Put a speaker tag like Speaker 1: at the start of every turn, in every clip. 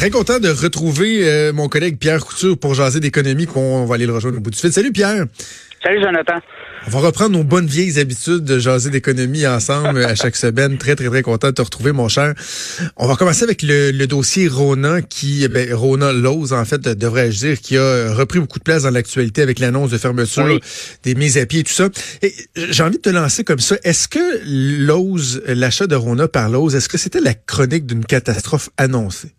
Speaker 1: Très content de retrouver euh, mon collègue Pierre Couture pour jaser d'économie qu'on va aller le rejoindre au bout du fil. Salut Pierre.
Speaker 2: Salut Jonathan.
Speaker 1: On va reprendre nos bonnes vieilles habitudes de jaser d'économie ensemble à chaque semaine. Très, très, très content de te retrouver, mon cher. On va commencer avec le, dossier Rona, qui, ben, Rona Lowe's, en fait, devrais-je dire, qui a repris beaucoup de place dans l'actualité avec l'annonce de fermeture des mises à pied et tout ça. Et j'ai envie de te lancer comme ça. Est-ce que Lowe's, l'achat de Rona par Lowe's, est-ce que c'était la chronique d'une catastrophe annoncée?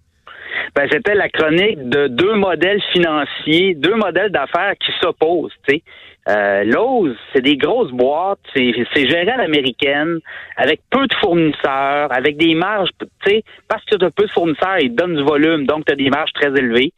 Speaker 2: Ben, c'était la chronique de deux modèles financiers, deux modèles d'affaires qui s'opposent. Euh, Lowe's, c'est des grosses boîtes, c'est, géré à l'américaine, avec peu de fournisseurs, avec des marges, tu sais, parce que tu as peu de fournisseurs, ils te donnent du volume, donc tu as des marges très élevées.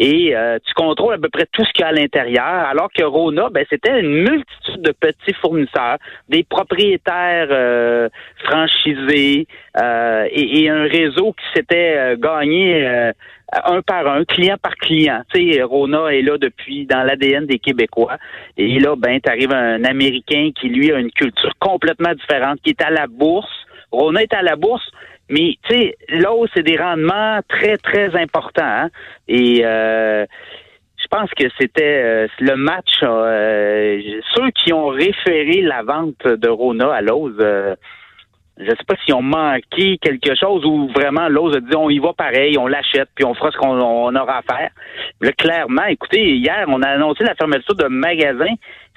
Speaker 2: Et euh, tu contrôles à peu près tout ce qu'il y a à l'intérieur, alors que Rona, ben, c'était une multitude de petits fournisseurs, des propriétaires euh, franchisés et, et, un réseau qui s'était gagné un par un, client par client. Tu sais, Rona est là depuis dans l'ADN des Québécois. Et là, ben, t'arrives un Américain qui, lui, a une culture complètement différente, qui est à la bourse. Rona est à la bourse, mais tu sais, là, c'est des rendements très, très importants. Hein. Et euh, je pense que c'était euh, le match. Euh, ceux qui ont référé la vente de Rona à Lowe's, je sais pas si on manqué quelque chose ou vraiment l'autre a dit on y va pareil, on l'achète puis on fera ce qu'on aura à faire. Là, clairement, écoutez, hier, on a annoncé la fermeture de magasins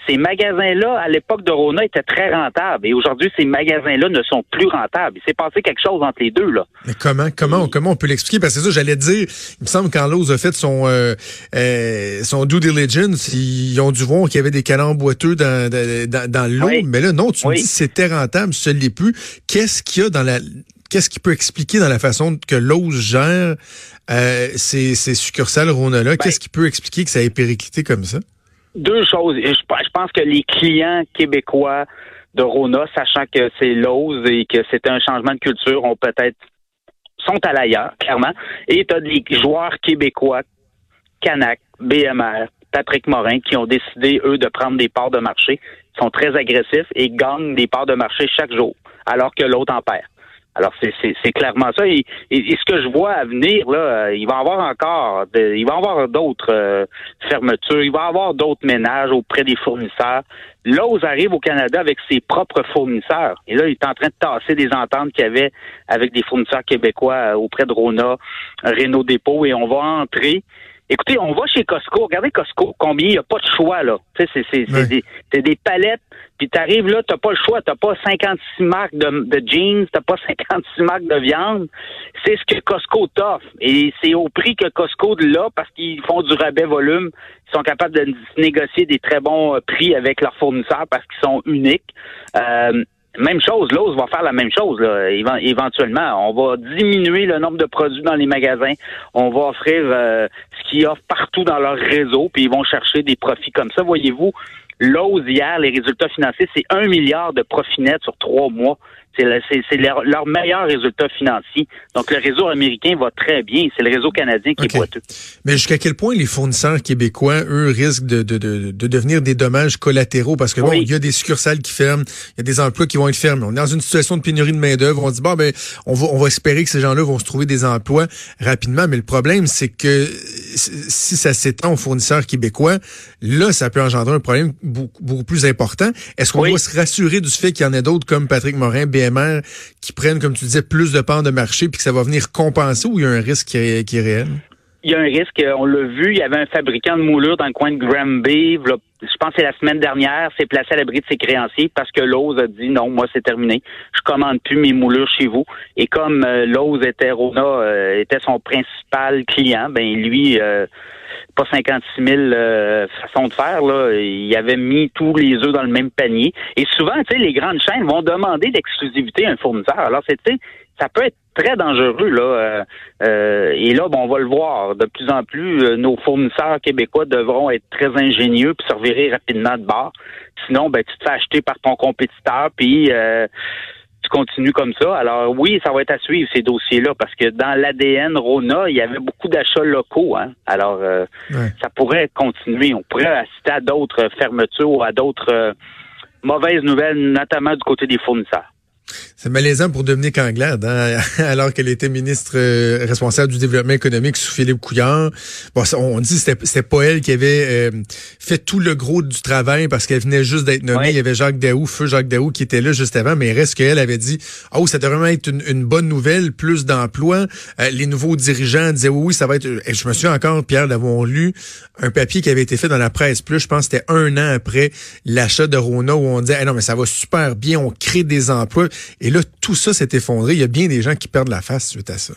Speaker 2: ces magasins-là, à l'époque de Rona, étaient très rentables. Et aujourd'hui, ces magasins-là ne sont plus rentables. Il s'est passé quelque chose entre les deux, là.
Speaker 1: Mais comment, comment, comment on peut l'expliquer? Parce que c'est ça, j'allais dire, il me semble quand Lowe's a fait son, euh, euh, son due diligence, ils ont dû voir qu'il y avait des canons boiteux dans, dans, dans l'eau. Mais là, non, tu me dis c'était rentable, ce n'est plus. Qu'est-ce qu'il y a dans la, qu'est-ce qui peut expliquer dans la façon que Lowe's gère euh, ces, ces succursales Rona-là? Ben qu'est-ce qui peut expliquer que ça ait périclité comme ça?
Speaker 2: Deux choses. Je pense que les clients québécois de Rona, sachant que c'est Lowe's et que c'est un changement de culture, ont peut-être sont à l'ailleurs, clairement. Et tu as des joueurs québécois, Canac, BMR, Patrick Morin, qui ont décidé, eux, de prendre des parts de marché, sont très agressifs et gagnent des parts de marché chaque jour, alors que l'autre en perd. Alors c'est clairement ça. Et, ce que je vois à venir là, euh, il va y avoir encore, il va y avoir d'autres euh, fermetures, il va y avoir d'autres ménages auprès des fournisseurs. Lowe's arrive au Canada avec ses propres fournisseurs. Et là, il est en train de tasser des ententes qu'il y avait avec des fournisseurs québécois euh, auprès de Rona, Renault Dépôt, et on va entrer Écoutez, on va chez Costco. Regardez Costco, combien il n'y a pas de choix, là. Tu sais, c'est des, des, palettes, puis tu arrives là, tu n'as pas le choix. Tu pas 56 marques de, de jeans, tu pas 56 marques de viande. C'est ce que Costco t'offre. Et c'est au prix que Costco de là, parce qu'ils font du rabais volume. Ils sont capables de négocier des très bons euh, prix avec leurs fournisseurs parce qu'ils sont uniques. Euh, même chose, Lowe's va faire la même chose là, éventuellement. On va diminuer le nombre de produits dans les magasins. On va offrir euh, qu'ils offrent partout dans leur réseau, puis ils vont chercher des profits comme ça. Voyez-vous, Lowe's hier, les résultats financiers, c'est un milliard de profits nets sur trois mois. C'est leur, leur, meilleur résultat financier. Donc, le réseau américain va très bien. C'est le réseau canadien qui est boiteux.
Speaker 1: Mais jusqu'à quel point les fournisseurs québécois, eux, risquent de, de, de, de devenir des dommages collatéraux? Parce que bon, il y a des succursales qui ferment, il y a des emplois qui vont être fermés. On est dans une situation de pénurie de main-d'œuvre. On dit, bon, ben, on va, on va espérer que ces gens-là vont se trouver des emplois rapidement. Mais le problème, c'est que si ça s'étend aux fournisseurs québécois, là, ça peut engendrer un problème beaucoup, beaucoup plus important. Est-ce qu'on doit se rassurer du fait qu'il y en a d'autres comme Patrick Morin, qui prennent, comme tu disais, plus de parts de marché puis que ça va venir compenser ou il y a un risque qui est, réel?
Speaker 2: Il y a un risque, on l'a vu, il y avait un fabricant de moulures dans le coin de Granby, je pense que c'est la semaine dernière, s'est placé à l'abri de ses créanciers parce que Lowe's a dit non, moi c'est terminé, je commande plus mes moulures chez vous. Et comme euh, Lowe's était Rona euh, était son principal client, ben lui euh, pas 56 000 euh, façons de faire. Là. Il avait mis tous les œufs dans le même panier. Et souvent, tu sais, les grandes chaînes vont demander d'exclusivité à un fournisseur. Alors, c'est, ça peut être très dangereux là. Euh, euh, et là, bon, on va le voir. De plus en plus, nos fournisseurs québécois devront être très ingénieux puis se revirer rapidement de bord. Sinon, ben, tu te fais acheter par ton compétiteur, puis tu continues comme ça. Alors oui, ça va être à suivre ces dossiers-là parce que dans l'ADN Rona, il y avait beaucoup d'achats locaux. Hein? Alors euh, ça pourrait continuer. On pourrait assister à d'autres fermetures ou à d'autres euh, mauvaises nouvelles, notamment du côté des fournisseurs.
Speaker 1: C'est malaisant pour Dominique Anglade, hein, alors qu'elle était ministre euh, responsable du développement économique sous Philippe Couillard. Bon, on dit que c'était pas elle qui avait euh, fait tout le gros du travail parce qu'elle venait juste d'être nommée. Il y avait Jacques Daou, feu Jacques Daou, qui était là juste avant, mais il reste qu'elle avait dit « Oh, ça devrait être une, bonne nouvelle, plus d'emplois. Euh, les nouveaux dirigeants disaient « Oui, oui, ça va être... » Je me souviens encore, Pierre, d'avoir lu un papier qui avait été fait dans la presse plus, je pense que c'était un an après l'achat de Rona, où on disait non, mais ça va super bien, on crée des emplois. » Et là, tout ça s'est effondré. Il y a bien des gens qui perdent la face suite à ça.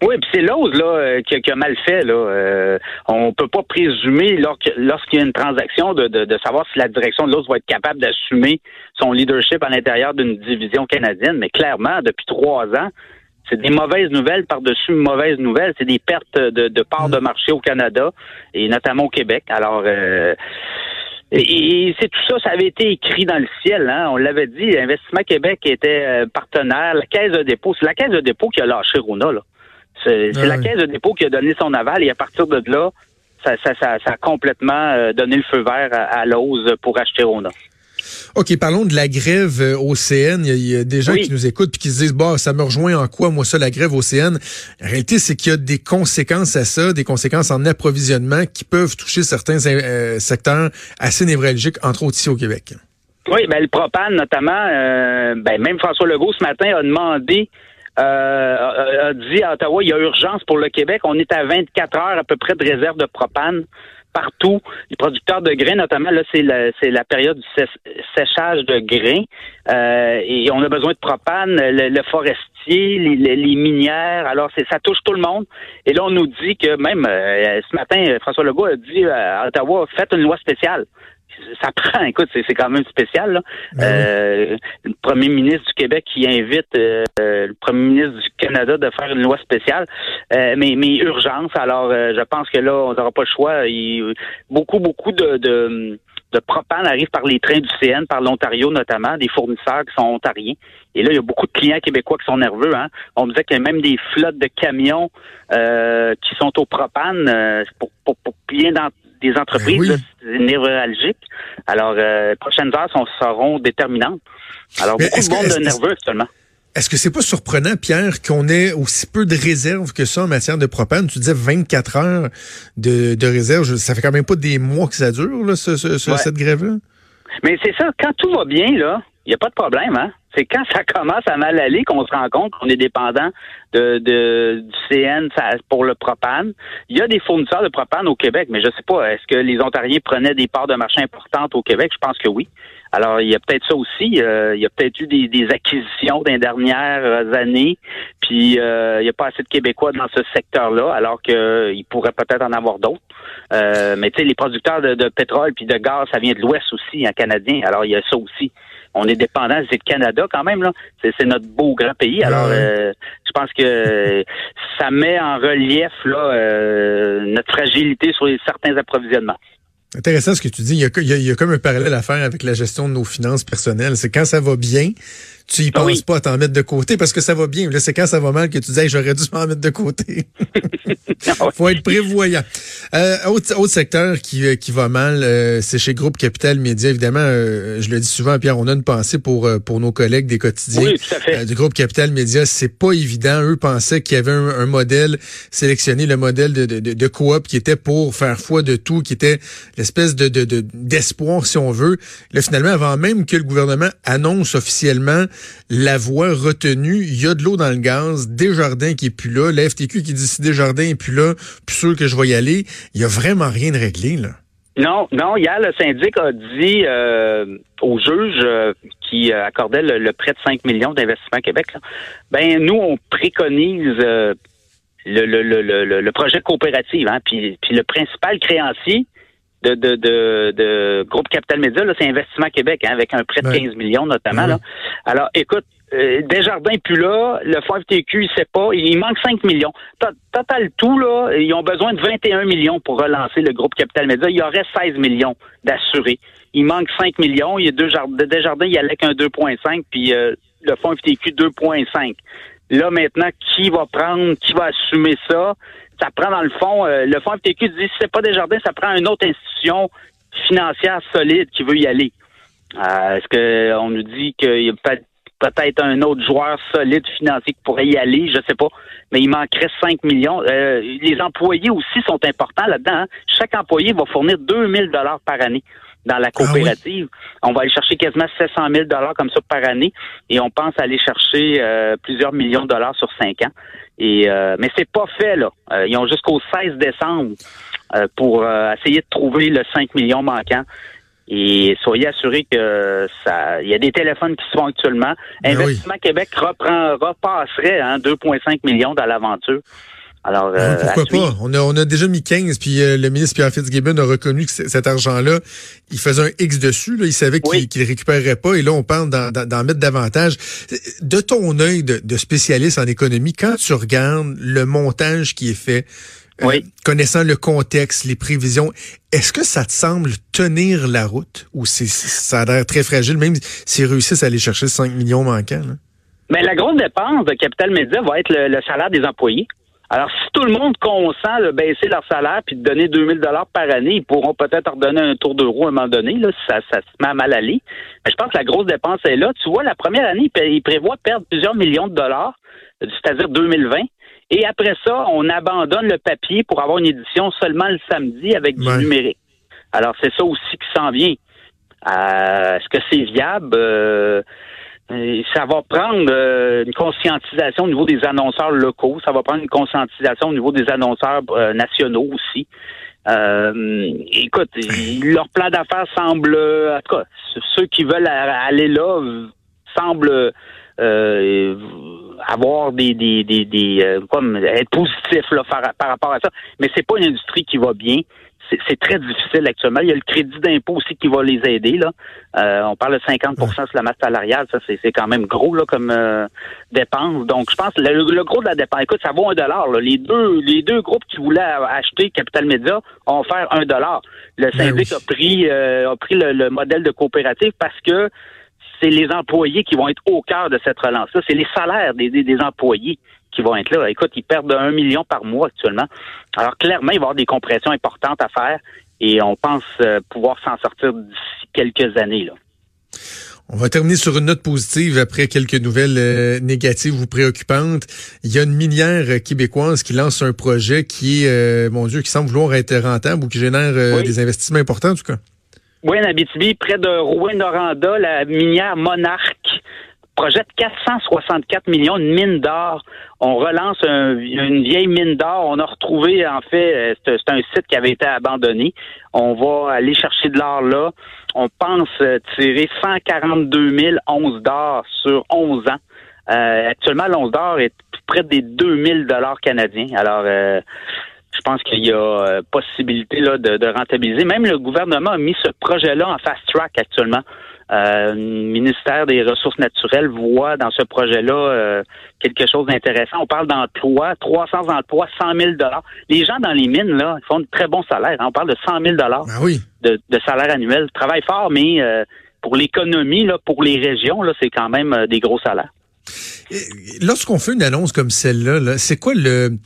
Speaker 2: Oui, puis c'est l'ose là euh, qui, a mal fait là. Euh, on peut pas présumer lorsqu'il y a une transaction de, de, savoir si la direction de l'ose va être capable d'assumer son leadership à l'intérieur d'une division canadienne. Mais clairement, depuis trois ans, c'est des mauvaises nouvelles par-dessus mauvaises nouvelles. C'est des pertes de, de parts de mm. marché au Canada et notamment au Québec. Alors, euh, et, c'est tout ça, ça avait été écrit dans le ciel. Hein? On l'avait dit, Investissement Québec était euh, partenaire. La Caisse de dépôt, c'est la Caisse de dépôt qui a lâché Rona. Là. C'est, la Caisse de dépôt qui a donné son aval et à partir de là, ça, ça, ça, a complètement euh, donné le feu vert à, à l'ose pour acheter Rona.
Speaker 1: OK, parlons de la grève euh, au CN. Il y a, des gens qui nous écoutent et qui se disent, bah, ça me rejoint en quoi, moi, ça, la grève au CN? La réalité, c'est qu'il y a des conséquences à ça, des conséquences en approvisionnement qui peuvent toucher certains euh, secteurs assez névralgiques, entre autres ici au Québec.
Speaker 2: Oui, ben, le propane, notamment, euh, ben, même François Legault, ce matin, a demandé a dit à Ottawa, il y a urgence pour le Québec. On est à 24 heures à peu près de réserve de propane partout. Les producteurs de grains, notamment, là, c'est la, c'est la période du séchage de grains. Euh, et on a besoin de propane, le, forestier, les, minières. Alors, c'est, ça touche tout le monde. Et là, on nous dit que même euh, ce matin, François Legault a dit à Ottawa, faites une loi spéciale ça prend, écoute, c'est quand même spécial. Là. Ben euh, le premier ministre du Québec qui invite euh, le premier ministre du Canada de faire une loi spéciale, euh, mais, mais urgence. Alors, je pense que là, on n'aura pas le choix. Il, beaucoup, beaucoup de, de, de propane arrive par les trains du CN, par l'Ontario notamment, des fournisseurs qui sont ontariens. Et là, il y a beaucoup de clients québécois qui sont nerveux. Hein. On me disait qu'il y a même des flottes de camions qui sont au propane pour, pour, pour bien dans, des entreprises ben névralgiques. Alors, euh, prochaines heures sont, seront déterminantes. Alors, beaucoup de monde nerveux actuellement.
Speaker 1: Est-ce que c'est pas surprenant, Pierre, qu'on ait aussi peu de réserves que ça en matière de propane? Tu disais 24 heures de, de réserve. Ça fait quand même pas des mois que ça dure, là, cette grève-là?
Speaker 2: Mais c'est ça, quand tout va bien, là, il n'y a pas de problème, hein? C'est quand ça commence à mal aller qu'on se rend compte qu'on est dépendant de, de, du CN pour le propane. Il y a des fournisseurs de propane au Québec, mais je sais pas, est-ce que les Ontariens prenaient des parts de marché importantes au Québec? Je pense que oui. Alors, il y a peut-être ça aussi. Euh, il y a peut-être eu des, des, acquisitions dans les dernières années, puis euh, il n'y a pas assez de Québécois dans ce secteur-là, alors qu'il euh, pourrait peut-être en avoir d'autres. mais tu sais, les producteurs de, de pétrole puis de gaz, ça vient de l'Ouest aussi, en canadien. Alors, il y a ça aussi on est dépendant, c'est le Canada quand même, là. C'est notre beau grand pays. Alors, euh, je pense que ça met en relief là, euh, notre fragilité sur certains approvisionnements.
Speaker 1: Intéressant ce que tu dis. Il y, a, il y, a, comme un parallèle à faire avec la gestion de nos finances personnelles. C'est quand ça va bien, tu y ah penses pas à t'en mettre de côté parce que ça va bien. Là, c'est quand ça va mal que tu dis j'aurais dû m'en mettre de côté. Faut être prévoyant. Euh, autre, autre secteur qui, euh, qui va mal, euh, c'est chez Groupe Capital Média. Évidemment, euh, je le dis souvent, Pierre, on a une pensée pour pour nos collègues des quotidiens
Speaker 2: oui, tout à fait.
Speaker 1: du Groupe Capital Média. C'est pas évident. Eux pensaient qu'il y avait un, modèle sélectionné, le modèle de, de, de, coop qui était pour faire foi de tout, qui était l'espèce de d'espoir, si on veut. Là, finalement, avant même que le gouvernement annonce officiellement la voie retenue, il y a de l'eau dans le gaz, Desjardins qui est plus là, la FTQ qui dit si Desjardins est plus là, plus sûr que je vais y aller, il y a vraiment rien de réglé, là.
Speaker 2: Non, non, hier, le syndic a dit euh, au juge euh, qui accordait le, prêt de 5 millions d'investissement Québec, ben nous, on préconise euh, le, le, le, le, projet coopératif, hein, puis, puis le principal créancier, de, de, de, de Groupe Capital Média, là, c'est Investissement Québec, hein, avec un prêt de 15 millions notamment. Là. Alors, écoute, euh, Desjardins plus là, le fonds FTQ, il sait pas, il manque 5 millions. Total tout, là, ils ont besoin de 21 millions pour relancer le groupe Capital Média. Il y aurait 16 millions d'assurés. Il manque 5 millions. Il y a deux jardins, Desjardins, il y allait qu'un 2,5, puis euh, le fonds FTQ 2,5. Là, maintenant, qui va prendre, qui va assumer ça? Ça prend dans le fond, euh, le fonds FTQ dit si c'est pas des jardins, ça prend une autre institution financière solide qui veut y aller. Euh, est-ce qu'on nous dit qu'il y a peut-être peut-être un autre joueur solide financier qui pourrait y aller, je sais pas, mais il manquerait 5 millions. Euh, les employés aussi sont importants là-dedans. Hein. Chaque employé va fournir 2000 dollars par année dans la ah coopérative. On va aller chercher quasiment 700 000 dollars comme ça par année et on pense aller chercher euh, plusieurs millions de dollars sur cinq ans. Et euh, mais c'est pas fait là. Euh, ils ont jusqu'au 16 décembre pour essayer de trouver le 5 millions manquant. Et soyez assurés que ça, il y a des téléphones qui se font actuellement. Ben Investissement Québec reprend, repasserait hein, 2,5 millions dans l'aventure.
Speaker 1: Alors, euh, pourquoi pas? On a, on a déjà mis 15, puis euh, le ministre Pierre Fitzgibbon a reconnu que cet argent-là, il faisait un X dessus. Là, il savait qu'il ne récupérerait pas, et là, on parle d'en mettre davantage. De ton œil de, spécialiste en économie, quand tu regardes le montage qui est fait, euh, connaissant le contexte, les prévisions, est-ce que ça te semble tenir la route? Ou ça a l'air très fragile, même s'ils réussissent à aller chercher 5 millions manquants?
Speaker 2: Mais la grosse dépense de Capital Média va être le salaire des employés. Alors, si tout le monde consent de baisser leur salaire puis de donner 2000 dollars par année, ils pourront peut-être redonner un tour d'euro à un moment donné, là, si ça, ça, se met à mal aller. Mais je pense que la grosse dépense est là. Tu vois, la première année, ils prévoient perdre plusieurs millions de dollars, c'est-à-dire 2020. Et après ça, on abandonne le papier pour avoir une édition seulement le samedi avec du numérique. Alors, c'est ça aussi qui s'en vient. Euh, Est-ce que c'est viable? Euh, ça va prendre euh, une conscientisation au niveau des annonceurs locaux, ça va prendre une conscientisation au niveau des annonceurs euh, nationaux aussi. Euh, écoute, leur plan d'affaires semble, en tout cas, ceux qui veulent aller là semblent avoir des, des, des, des comme être positifs là, par, par, rapport à ça. Mais c'est pas une industrie qui va bien c'est très difficile actuellement. Il y a le crédit d'impôt aussi qui va les aider. Là. Euh, on parle de 50% sur la masse salariale. Ça, c'est quand même gros là, comme euh, dépense. Donc, je pense que le, gros de la dépense, écoute, ça vaut un dollar. Les deux les deux groupes qui voulaient acheter Capital Média ont offert un dollar. Le ben syndic a pris euh, a pris le, modèle de coopérative parce que c'est les employés qui vont être au cœur de cette relance-là. C'est les salaires des, des employés qui vont être là. Écoute, ils perdent un million par mois actuellement. Alors clairement, il va y avoir des compressions importantes à faire et on pense euh, pouvoir s'en sortir d'ici quelques années. Là.
Speaker 1: On va terminer sur une note positive après quelques nouvelles euh, négatives ou préoccupantes. Il y a une minière québécoise qui lance un projet qui est, euh, mon Dieu, qui semble vouloir être rentable ou qui génère des investissements importants en tout cas.
Speaker 2: Oui, en Abitibi, près de Rouen-Noranda, la minière Monarque projette 464 millions de mines d'or. On relance une vieille mine d'or. On a retrouvé, en fait, euh, c'est un site qui avait été abandonné. On va aller chercher de l'or là. On pense euh, tirer 142 000 onces d'or sur 11 ans. Euh, actuellement, l'once d'or est près des 2000 dollars canadiens. Alors, je pense qu'il y a possibilité là, de, de, rentabiliser. Même le gouvernement a mis ce projet-là en fast track actuellement. Euh, le ministère des Ressources naturelles voit dans ce projet-là euh, quelque chose d'intéressant. On parle d'emplois, 300 emplois, 100 000 dollars. Les gens dans les mines là, ils font de très bons salaires. Hein. On parle de 100 000 dollars
Speaker 1: ben oui.
Speaker 2: de, de, salaire annuel. Ils travaillent fort, mais euh, pour l'économie, là, pour les régions, là, c'est quand même des gros salaires.
Speaker 1: Lorsqu'on fait une annonce comme celle-là, -là, c'est quoi le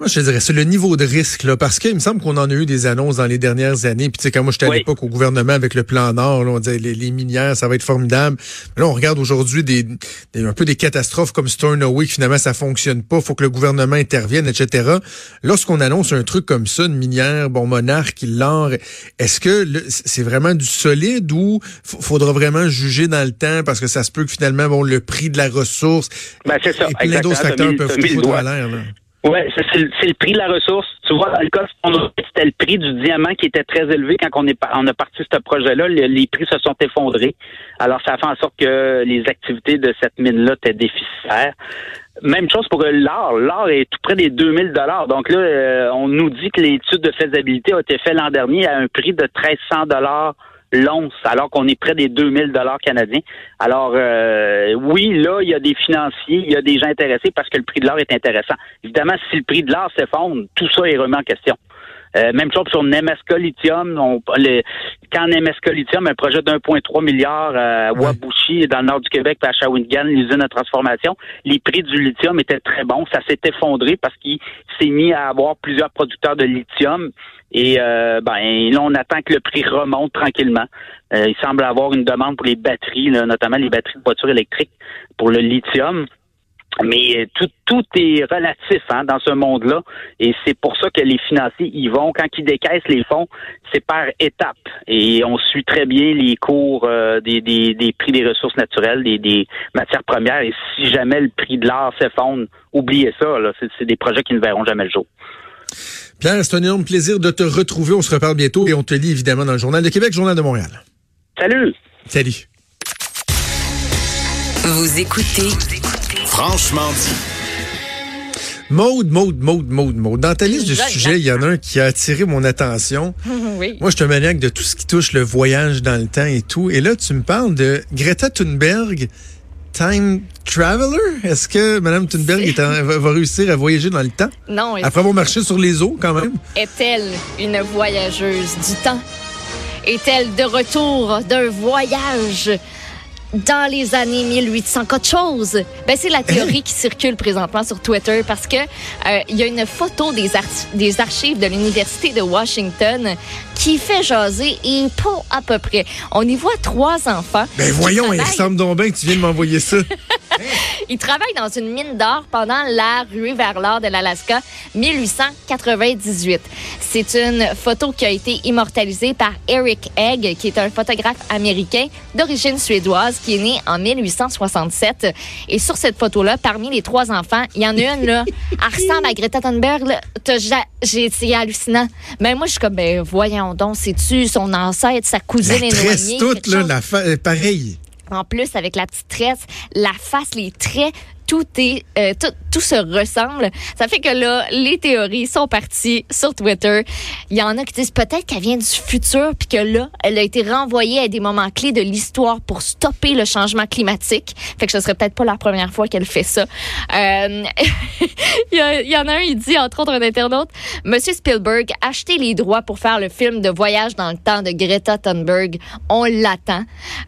Speaker 1: moi, je dirais, c'est le niveau de risque, là, parce qu'il me semble qu'on en a eu des annonces dans les dernières années. Puis, tu sais, quand moi, j'étais à l'époque au gouvernement avec le plan Nord, là, on disait les, minières, ça va être formidable. Mais là, on regarde aujourd'hui des, un peu des catastrophes comme Stornoway, que finalement, ça fonctionne pas. faut que le gouvernement intervienne, etc. Lorsqu'on annonce un truc comme ça, une minière, bon, monarque, l'or, est-ce que c'est vraiment du solide ou faudra vraiment juger dans le temps parce que ça se peut que finalement, bon, le prix de la ressource
Speaker 2: ben, ça.
Speaker 1: et plein d'autres facteurs peuvent foutre à l'air,
Speaker 2: oui, c'est le, prix de la ressource. Tu vois, dans le cas, c'était le prix du diamant qui était très élevé quand on, est, on a parti ce projet-là. Les, prix se sont effondrés. Alors, ça a fait en sorte que les activités de cette mine-là étaient déficitaires. Même chose pour l'or. L'or est tout près des 2000 dollars. Donc là, euh, on nous dit que l'étude de faisabilité a été faite l'an dernier à un prix de 1300 dollars l'once, alors qu'on est près des 2000 dollars canadiens. Alors, euh, oui, là, il y a des financiers, il y a des gens intéressés parce que le prix de l'or est intéressant. Évidemment, si le prix de l'or s'effondre, tout ça est remis en question. Euh, même chose sur Nemesca Lithium. On, quand Nemesca Lithium, un projet d'1,3 milliard à Wabushi, dans le nord du Québec, puis à Shawinigan, l'usine de transformation, les prix du lithium étaient très bons. Ça s'est effondré parce qu'il s'est mis à avoir plusieurs producteurs de lithium. Et euh, ben là, on attend que le prix remonte tranquillement. Euh, il semble avoir une demande pour les batteries, notamment les batteries de voitures électriques pour le lithium. Mais euh, tout, tout est relatif hein, dans ce monde-là. Et c'est pour ça que les financiers y vont. Quand ils décaissent les fonds, c'est par étapes. Et on suit très bien les cours des, des, des, prix des ressources naturelles, des, des matières premières. Et si jamais le prix de l'or s'effondre, oubliez ça. C'est des projets qui ne verront jamais le jour.
Speaker 1: Pierre, c'est un énorme plaisir de te retrouver. On se reparle bientôt et on te lit évidemment dans le Journal de Québec, Journal de Montréal.
Speaker 2: Salut.
Speaker 1: Salut.
Speaker 3: Vous écoutez Franchement dit.
Speaker 1: Maude, Maude, Maude, Maude, Maude. Dans ta liste de sujets, il y en a un qui a attiré mon attention.
Speaker 4: oui.
Speaker 1: Moi, je suis un maniaque de tout ce qui touche le voyage dans le temps et tout. Et là, tu me parles de Greta Thunberg time traveler? Est-ce que Mme Thunberg est va, réussir à voyager dans le temps?
Speaker 4: Non.
Speaker 1: Après avoir marché sur les eaux, quand même?
Speaker 4: Est-elle une voyageuse du temps? Est-elle de retour d'un voyage dans les années 1800 quelque chose. Ben, c'est la théorie qui circule présentement sur Twitter parce que euh, il y a une photo des, des archives de l'Université de Washington qui fait jaser et pas à peu près. On y voit trois enfants.
Speaker 1: Ben voyons, il ressemble donc bien que tu viens de m'envoyer ça.
Speaker 4: Ils travaillent dans une mine d'or pendant la ruée vers l'or de l'Alaska 1898. C'est une photo qui a été immortalisée par Eric Egg, qui est un photographe américain d'origine suédoise qui est né en 1867. Et sur cette photo-là, parmi les trois enfants, il y en a une, là, elle ressemble à Greta Thunberg. J'ai essayé hallucinant. Mais moi, je suis comme, ben, voyons donc, c'est-tu son ancêtre, sa cousine
Speaker 1: éloignée? toute, là, la fa... pareil.
Speaker 4: En plus, avec la petite tresse, la face, les traits, tout est euh, tout, tout, se ressemble. Ça fait que là, les théories sont parties sur Twitter. Il y en a qui disent peut-être qu'elle vient du futur puis que là, elle a été renvoyée à des moments clés de l'histoire pour stopper le changement climatique. Fait que ce serait peut-être pas la première fois qu'elle fait ça. Euh, il, y en a un, il dit entre autres un internaute, Monsieur Spielberg, achetez les droits pour faire le film de voyage dans le temps de Greta Thunberg. On l'attend.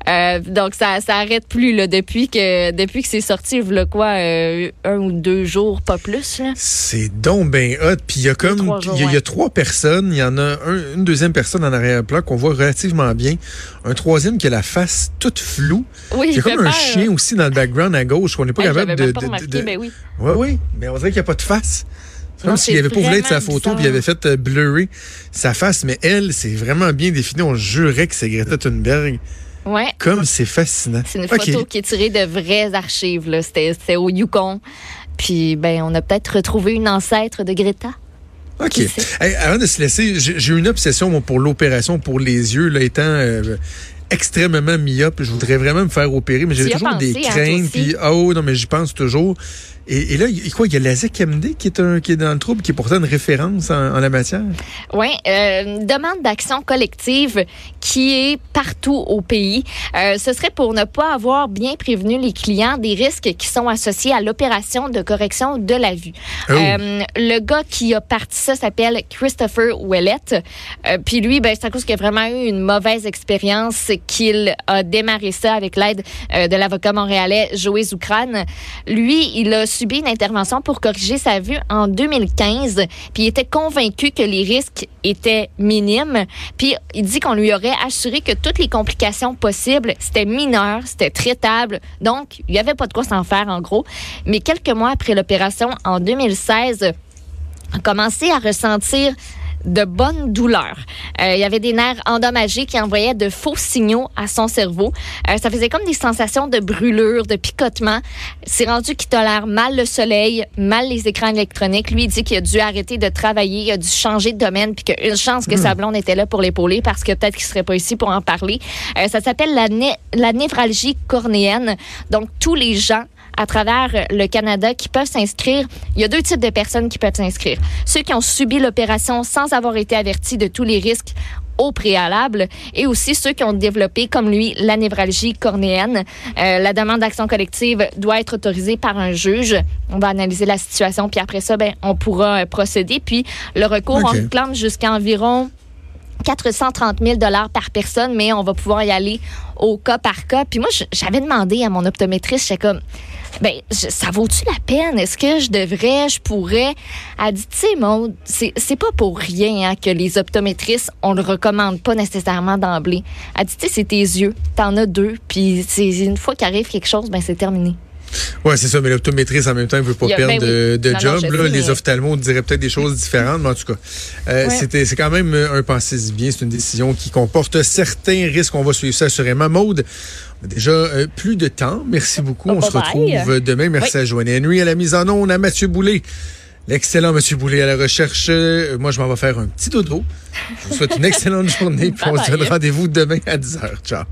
Speaker 4: Euh, donc ça, ça arrête plus là depuis que depuis que c'est sorti. Voilà quoi euh, un ou deux jours, pas plus.
Speaker 1: C'est donc bien hot. Puis il y a comme il y, a trois personnes. Il y en a une deuxième personne en arrière-plan qu'on voit relativement bien. Un troisième qui a la face toute floue.
Speaker 4: Oui,
Speaker 1: il y a comme un chien aussi dans le background à gauche qu'on n'est pas capable de.
Speaker 4: de, ben oui.
Speaker 1: oui, mais on dirait qu'il n'y a pas de face. C'est comme s'il avait pas voulu être sa photo puis il avait fait euh, blurrer sa face. Mais elle, c'est vraiment bien défini. On jurait que c'est Greta Thunberg.
Speaker 4: Ouais.
Speaker 1: Comme c'est fascinant.
Speaker 4: C'est une photo qui est tirée de vraies archives. C'était au Yukon. Puis, ben, on a peut-être retrouvé une ancêtre de Greta.
Speaker 1: OK. avant de se laisser, j'ai eu une obsession pour l'opération pour les yeux, là, étant euh, extrêmement myope. Je voudrais vraiment me faire opérer, mais j'ai toujours des hein, craintes. Puis, oh non, mais j'y pense toujours. Et, là, il, quoi, il y a Lazek MD qui est, un, qui est dans le trouble, qui est pourtant une référence en, la matière?
Speaker 4: Oui, euh, demande d'action collective qui est partout au pays. Euh, ce serait pour ne pas avoir bien prévenu les clients des risques qui sont associés à l'opération de correction de la vue. Oh. Euh, le gars qui a parti ça s'appelle Christopher Ouellette. Puis lui, ben, c'est à cause qu'il a vraiment eu une mauvaise expérience qu'il a démarré ça avec l'aide euh, de l'avocat montréalais Joël Zoukran. Lui, il a subi une intervention pour corriger sa vue en 2015, puis il était convaincu que les risques étaient minimes. Puis il dit qu'on lui aurait assuré que toutes les complications possibles, c'était mineur, c'était traitable, donc il n'y avait pas de quoi s'en faire en gros. Mais quelques mois après l'opération, en 2016, a commencé à ressentir de bonnes douleurs. Euh, il y avait des nerfs endommagés qui envoyaient de faux signaux à son cerveau. Euh, ça faisait comme des sensations de brûlure, de picotement. C'est rendu qu'il tolère mal le soleil, mal les écrans électroniques. Lui, il dit qu'il a dû arrêter de travailler, il a dû changer de domaine, puis qu'il a une chance que hmm. sa blonde était là pour l'épauler parce que peut-être qu'il serait pas ici pour en parler. Euh, ça s'appelle la, la névralgie cornéenne. Donc, tous les gens à travers le Canada qui peuvent s'inscrire. Il y a deux types de personnes qui peuvent s'inscrire. Ceux qui ont subi l'opération sans avoir été avertis de tous les risques au préalable et aussi ceux qui ont développé, comme lui, la névralgie cornéenne. Euh, la demande d'action collective doit être autorisée par un juge. On va analyser la situation, puis après ça, ben, on pourra euh, procéder. Puis le recours, on réclame jusqu'à environ 430 000 dollars par personne, mais on va pouvoir y aller au cas par cas. Puis moi, j'avais demandé à mon optométriste, j'étais comme, ben, ça vaut-tu la peine? Est-ce que je devrais, je pourrais? Elle dit, tu sais, Maud, c'est pas pour rien hein, que les optométristes, on le recommande pas nécessairement d'emblée. Elle dit, tu sais, c'est tes yeux, t'en as deux, puis une fois qu'arrive quelque chose, ben c'est terminé.
Speaker 1: Oui, c'est ça, mais l'optométriste, en même temps, il ne veut pas perdre ben de, job. les ophtalmos diraient peut-être des choses différentes, mais en tout cas, euh, c'est quand même un pensée bien. C'est une décision qui comporte certains risques. On va suivre ça assurément. Maude, on a déjà euh, plus de temps. Merci beaucoup. on se retrouve demain. Merci à Joanne Henry, à la mise en onde, à Mathieu Boulay. L'excellent Mathieu Boulay à la recherche. Euh, moi, je m'en vais faire un petit dodo. Je vous souhaite une excellente journée. Puis on se donne rendez-vous demain à 10h. Ciao.